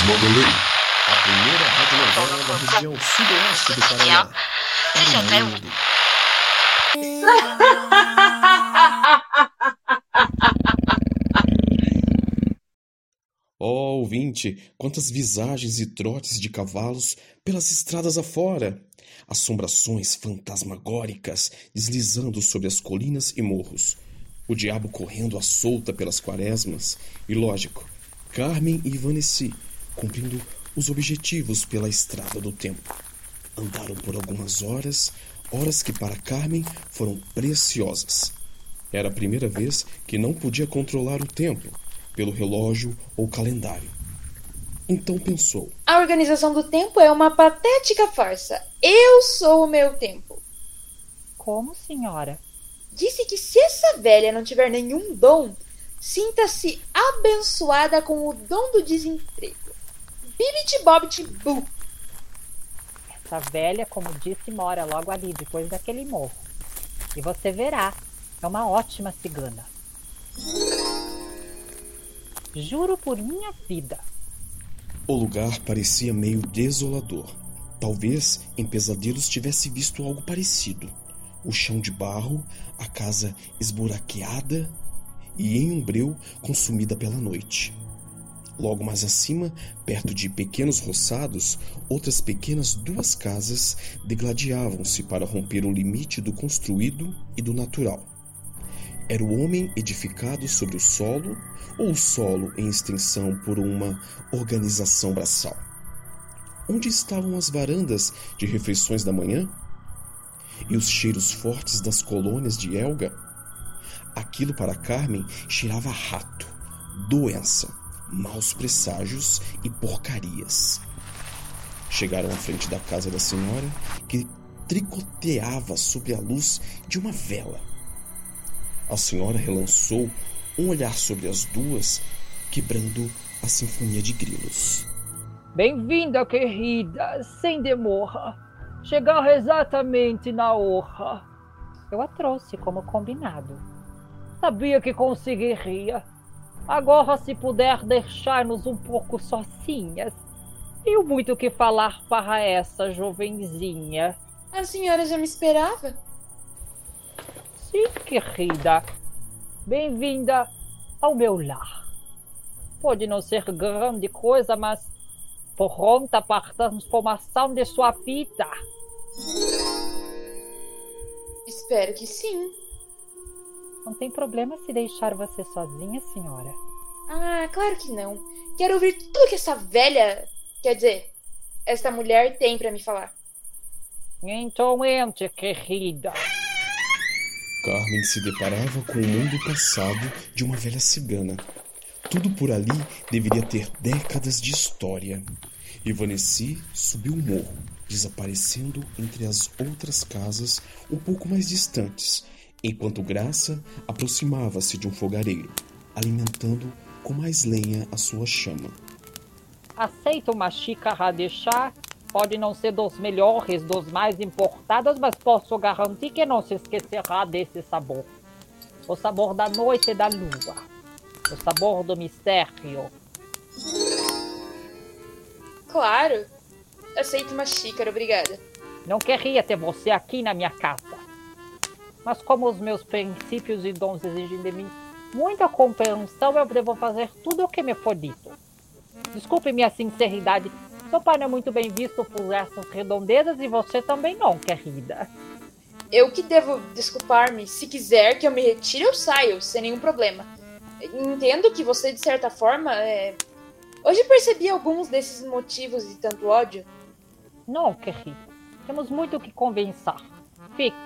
Mandolei, a primeira radionovela da região sudoeste do Paraná. Para o mundo. Ó oh, ouvinte, quantas visagens e trotes de cavalos pelas estradas afora! Assombrações fantasmagóricas deslizando sobre as colinas e morros. O diabo correndo à solta pelas quaresmas. E lógico, Carmen e Ivaneci cumprindo os objetivos pela estrada do tempo. Andaram por algumas horas, horas que para Carmen foram preciosas. Era a primeira vez que não podia controlar o tempo pelo relógio ou calendário. Então pensou: A organização do tempo é uma patética farsa. Eu sou o meu tempo. Como, senhora? Disse que se essa velha não tiver nenhum dom, sinta-se abençoada com o dom do desemprego. Bibit Bobbit Boo. Essa velha, como disse, mora logo ali, depois daquele morro. E você verá, é uma ótima cigana. Juro por minha vida. O lugar parecia meio desolador. Talvez em pesadelos tivesse visto algo parecido. O chão de barro, a casa esburaqueada e em um breu consumida pela noite. Logo mais acima, perto de pequenos roçados, outras pequenas duas casas degladiavam-se para romper o limite do construído e do natural. Era o homem edificado sobre o solo ou o solo em extensão por uma organização braçal? Onde estavam as varandas de refeições da manhã? E os cheiros fortes das colônias de Elga? Aquilo para Carmen cheirava rato, doença, maus presságios e porcarias. Chegaram à frente da casa da senhora, que tricoteava sob a luz de uma vela. A senhora relançou um olhar sobre as duas, quebrando a sinfonia de grilos. Bem-vinda, querida, sem demora. Chegar exatamente na hora. Eu a trouxe como combinado. Sabia que conseguiria. Agora, se puder deixar-nos um pouco sozinhas. Tenho muito que falar para essa jovenzinha. A senhora já me esperava? Sim, querida. Bem-vinda ao meu lar. Pode não ser grande coisa, mas pronta para a transformação de sua vida. Espero que sim. Não tem problema se deixar você sozinha, senhora. Ah, claro que não. Quero ouvir tudo que essa velha, quer dizer, esta mulher tem para me falar. Então entre, querida. Carmen se deparava com o mundo passado de uma velha cigana. Tudo por ali deveria ter décadas de história. Ivaneci subiu o morro, desaparecendo entre as outras casas um pouco mais distantes, enquanto Graça aproximava-se de um fogareiro, alimentando com mais lenha a sua chama. Aceita uma xícara de chá Pode não ser dos melhores, dos mais importados, mas posso garantir que não se esquecerá desse sabor. O sabor da noite e da lua. O sabor do mistério. Claro. Aceito uma xícara, obrigada. Não queria ter você aqui na minha casa. Mas como os meus princípios e dons exigem de mim muita compreensão, eu devo fazer tudo o que me for dito. Desculpe minha sinceridade, seu pai não é muito bem visto por essas redondezas e você também não, querida. Eu que devo desculpar-me. Se quiser que eu me retire, eu saio, sem nenhum problema. Entendo que você, de certa forma, é... Hoje percebi alguns desses motivos de tanto ódio. Não, querida. Temos muito o que conversar. Fique.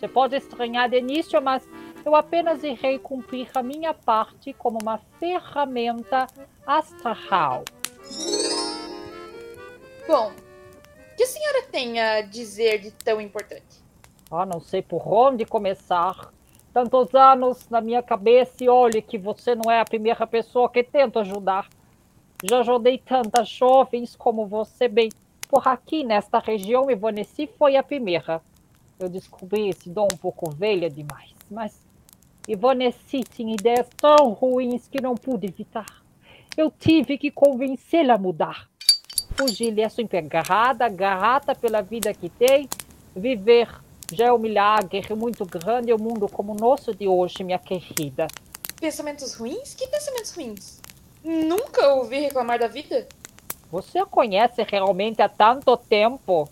Você pode estranhar de início, mas eu apenas irei cumprir a minha parte como uma ferramenta astral. Bom, o que a senhora tem a dizer de tão importante? Ah, não sei por onde começar. Tantos anos na minha cabeça e olhe que você não é a primeira pessoa que tento ajudar. Já ajudei tantas jovens como você bem. Por aqui, nesta região, Ivaneci foi a primeira. Eu descobri esse dom um pouco velha demais, mas Ivaneci tinha ideias tão ruins que não pude evitar. eu tive que convencê-la a mudar. Fugir é sua empregada, grata pela vida que tem. Viver já é um milagre muito grande em um mundo como o nosso de hoje, minha querida. Pensamentos ruins? Que pensamentos ruins? Nunca ouvi reclamar da vida. Você a conhece realmente há tanto tempo?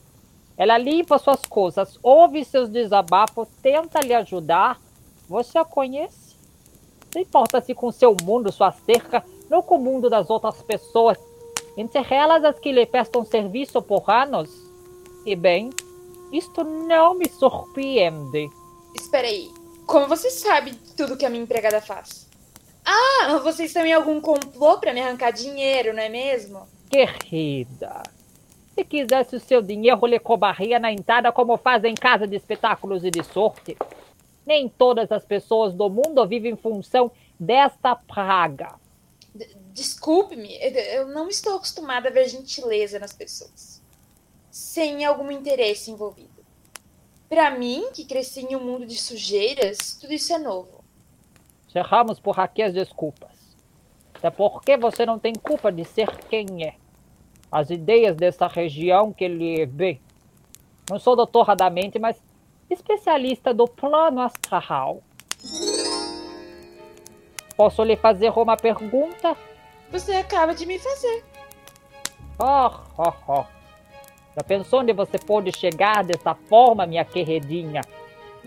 Ela limpa suas coisas, ouve seus desabafos, tenta lhe ajudar. Você a conhece? Não importa se com seu mundo, sua cerca, não com o mundo das outras pessoas, entre elas as que lhe prestam serviço por anos. E bem, isto não me surpreende. Espera aí. Como você sabe tudo que a minha empregada faz? Ah, vocês estão em algum complô para me arrancar dinheiro, não é mesmo? Querida, se quisesse o seu dinheiro, lhe cobraria na entrada como fazem em casa de espetáculos e de sorte. Nem todas as pessoas do mundo vivem em função desta praga. Desculpe-me, eu não estou acostumada a ver gentileza nas pessoas, sem algum interesse envolvido. Para mim, que cresci em um mundo de sujeiras, tudo isso é novo. Cerramos por aqui as desculpas. Até porque você não tem culpa de ser quem é. As ideias dessa região que ele vê. Não sou doutora da mente, mas especialista do plano astral. Posso lhe fazer uma pergunta? Você acaba de me fazer. Oh, oh, oh. Já pensou onde você pode chegar dessa forma, minha queridinha?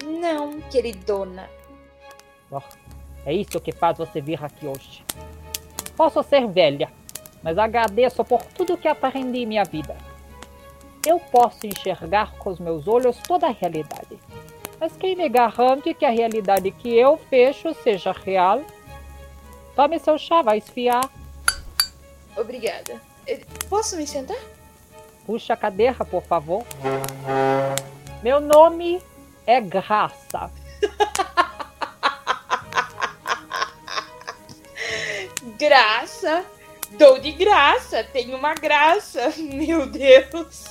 Não, queridona. Oh, é isso que faz você vir aqui hoje. Posso ser velha, mas agradeço por tudo que aprendi em minha vida. Eu posso enxergar com os meus olhos toda a realidade. Mas quem me garante que a realidade que eu fecho seja real? Tome seu chá, vai esfiar. Obrigada. Eh, posso me sentar? Puxa a cadeira, por favor. Meu nome é Graça. graça? Dou de graça, tenho uma graça. Meu Deus.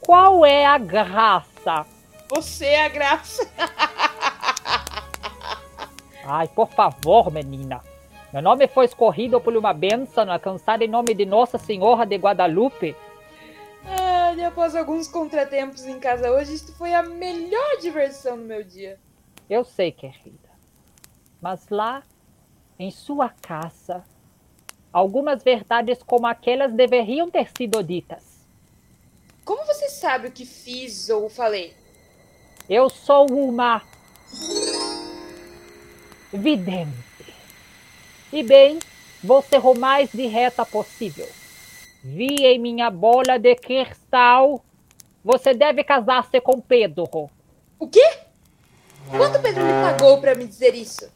Qual é a graça? Você é a graça. Ai, por favor, menina. Meu nome foi escorrido por uma bênção alcançada em nome de Nossa Senhora de Guadalupe. Ah, e após alguns contratempos em casa hoje, isto foi a melhor diversão do meu dia. Eu sei, querida. Mas lá, em sua casa, algumas verdades como aquelas deveriam ter sido ditas. Como você sabe o que fiz ou falei? Eu sou uma vidente. E bem, vou ser o mais direta possível. Vi em minha bola de cristal. Você deve casar-se com Pedro. O quê? Quanto Pedro me pagou para me dizer isso?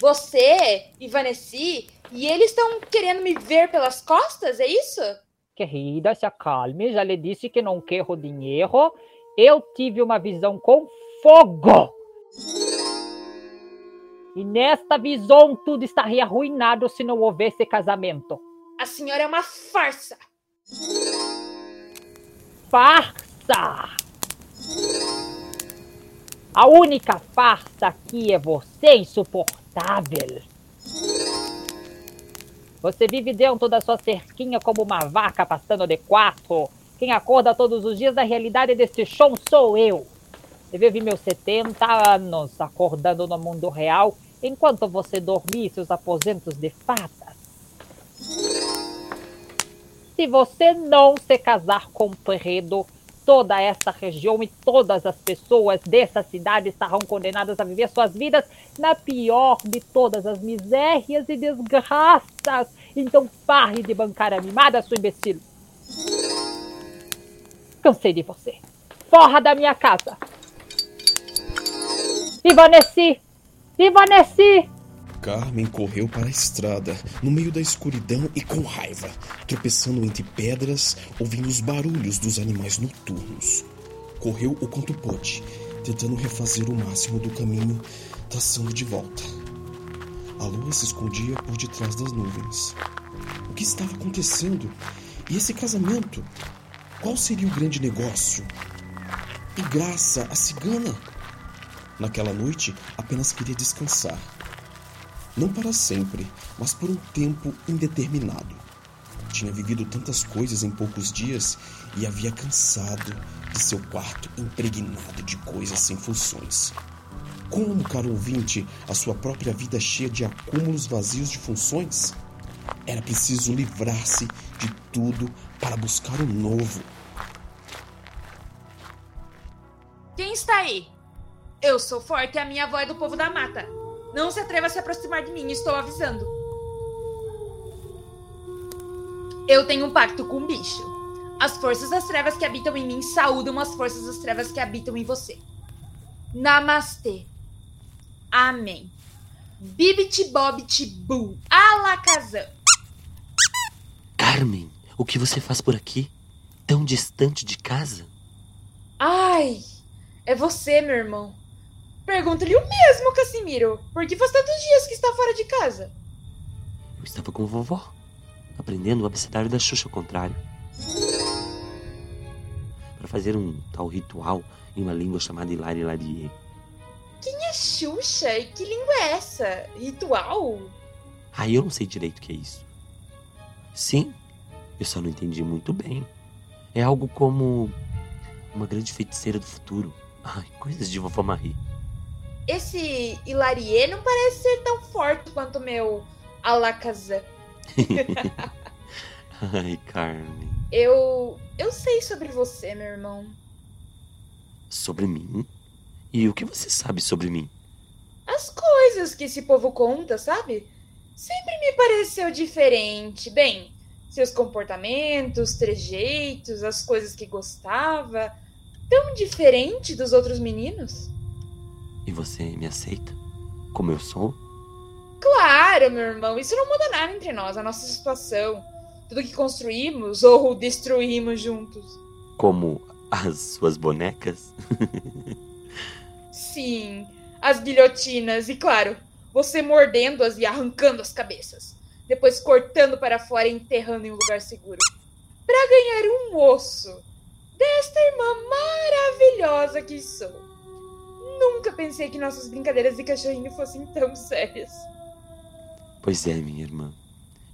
Você, Ivanesi e eles estão querendo me ver pelas costas, é isso? Querida, se acalme. Já lhe disse que não quero dinheiro. Eu tive uma visão com fogo. E nesta visão tudo estaria arruinado se não houvesse casamento. A senhora é uma farsa. Farsa! A única farsa aqui é você, insuportável. Você vive dentro da sua cerquinha como uma vaca pastando de quatro. Quem acorda todos os dias da realidade desse show sou eu. Eu vivi meus 70 anos acordando no mundo real enquanto você dormia seus aposentos de fadas. Se você não se casar com Peredo, toda essa região e todas as pessoas dessa cidade estarão condenadas a viver suas vidas na pior de todas as misérias e desgraças. Então pare de bancar animada, sua imbecil. Cansei de você. Forra da minha casa. Ivaneci, Ivaneci! Carmen correu para a estrada, no meio da escuridão e com raiva, tropeçando entre pedras, ouvindo os barulhos dos animais noturnos. Correu o quanto pôde, tentando refazer o máximo do caminho, traçando de volta. A lua se escondia por detrás das nuvens. O que estava acontecendo? E esse casamento? Qual seria o grande negócio? E Graça, a cigana? Naquela noite, apenas queria descansar. Não para sempre, mas por um tempo indeterminado. Tinha vivido tantas coisas em poucos dias e havia cansado de seu quarto impregnado de coisas sem funções. Como, caro ouvinte, a sua própria vida cheia de acúmulos vazios de funções? Era preciso livrar-se de tudo para buscar o novo. Quem está aí? Eu sou forte e a minha avó é do povo da mata. Não se atreva a se aproximar de mim, estou avisando. Eu tenho um pacto com o bicho. As forças das trevas que habitam em mim saúdam as forças das trevas que habitam em você. Namastê. Amém. Bibit bobit bu. Alakazam. Carmen, o que você faz por aqui? Tão distante de casa? Ai, é você, meu irmão. Pergunta-lhe o mesmo, Casimiro. Por que faz tantos dias que está fora de casa? Eu estava com vovó, aprendendo o abecedário da Xuxa ao contrário. Para fazer um tal ritual em uma língua chamada Hilari Larie. Quem é Xuxa e que língua é essa? Ritual? Ah, eu não sei direito o que é isso. Sim, eu só não entendi muito bem. É algo como uma grande feiticeira do futuro. Ai, coisas de vovó Marie. Esse Hilarie não parece ser tão forte quanto o meu Alakazam. Ai, Carmen. Eu. Eu sei sobre você, meu irmão. Sobre mim? E o que você sabe sobre mim? As coisas que esse povo conta, sabe? Sempre me pareceu diferente. Bem, seus comportamentos, trejeitos, as coisas que gostava. Tão diferente dos outros meninos. E você me aceita? Como eu sou? Claro, meu irmão. Isso não muda nada entre nós, a nossa situação. Tudo que construímos ou destruímos juntos. Como as suas bonecas? Sim, as guilhotinas, e claro, você mordendo-as e arrancando as cabeças. Depois cortando para fora e enterrando em um lugar seguro. Para ganhar um osso desta irmã maravilhosa que sou. Nunca pensei que nossas brincadeiras de cachorrinho fossem tão sérias. Pois é, minha irmã.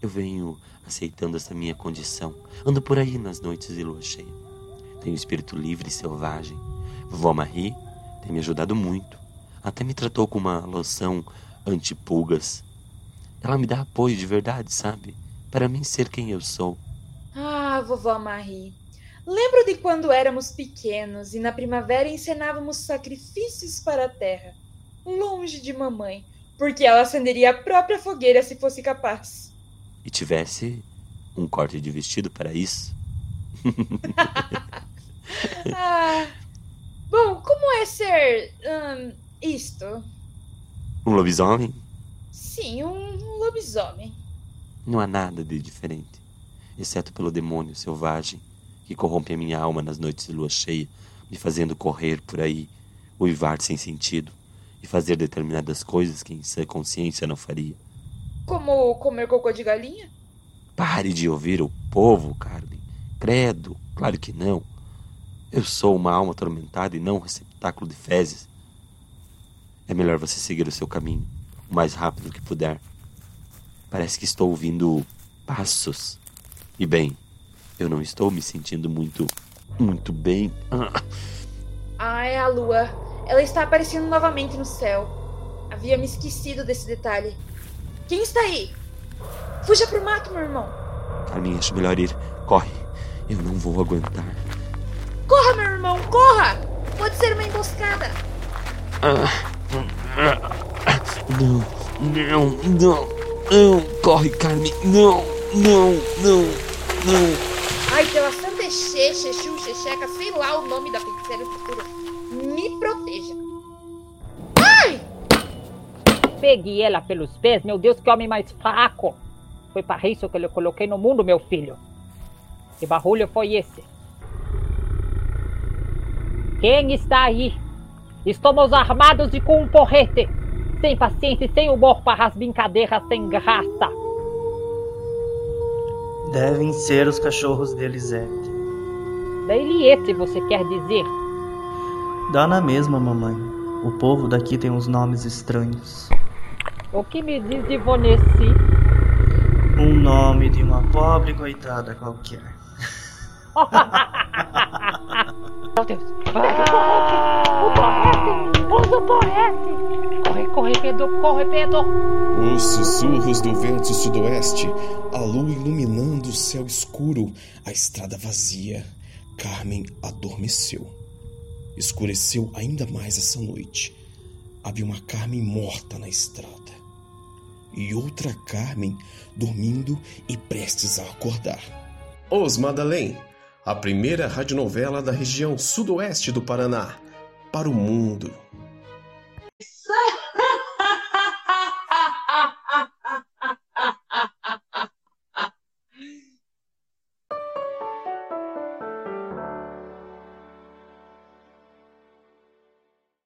Eu venho aceitando essa minha condição. Ando por aí nas noites de lua cheia. Tenho espírito livre e selvagem. Vovó Marie tem me ajudado muito. Até me tratou com uma loção antipulgas. Ela me dá apoio de verdade, sabe? Para mim ser quem eu sou. Ah, vovó Marie. Lembro de quando éramos pequenos e na primavera encenávamos sacrifícios para a terra, longe de mamãe, porque ela acenderia a própria fogueira se fosse capaz. E tivesse um corte de vestido para isso. ah, bom, como é ser hum, isto? Um lobisomem? Sim, um lobisomem. Não há nada de diferente, exceto pelo demônio selvagem que corrompe a minha alma nas noites de lua cheia, me fazendo correr por aí, uivar sem sentido e fazer determinadas coisas que em sã consciência não faria. Como comer cocô de galinha? Pare de ouvir o povo, Carmen. Credo, claro que não. Eu sou uma alma atormentada e não um receptáculo de fezes. É melhor você seguir o seu caminho, o mais rápido que puder. Parece que estou ouvindo passos. E bem, eu não estou me sentindo muito. muito bem. Ah, é a lua. Ela está aparecendo novamente no céu. Havia me esquecido desse detalhe. Quem está aí? Fuja pro mato, meu irmão. Carminha, acho melhor ir. Corre. Eu não vou aguentar. Corra, meu irmão, corra! Pode ser uma emboscada. Não, não, não, não. Corre, Carmen. Não, não, não, não. Ai, pela Santa Exê, Xexu, Xexeca, sei lá o nome da feiticeira futura. Me proteja. Ai! Pegue ela pelos pés, meu Deus, que homem mais fraco. Foi para isso que eu coloquei no mundo, meu filho. Que barulho foi esse? Quem está aí? Estamos armados e com um porrete. Sem paciência e sem humor para as brincadeiras sem graça. Devem ser os cachorros de Elisete. Da Eliette, você quer dizer? Dá na mesma, mamãe. O povo daqui tem uns nomes estranhos. O que me diz de Vonesi? Um nome de uma pobre coitada qualquer. Meu Deus. Ah, o torrete! Usa o torrete! Corre, corre, Pedro, corre, Pedro! Os sussurros do vento sudoeste, a lua iluminando o céu escuro, a estrada vazia. Carmen adormeceu. Escureceu ainda mais essa noite. Havia uma Carmen morta na estrada. E outra Carmen dormindo e prestes a acordar. Os Madalém, a primeira radionovela da região sudoeste do Paraná, para o mundo.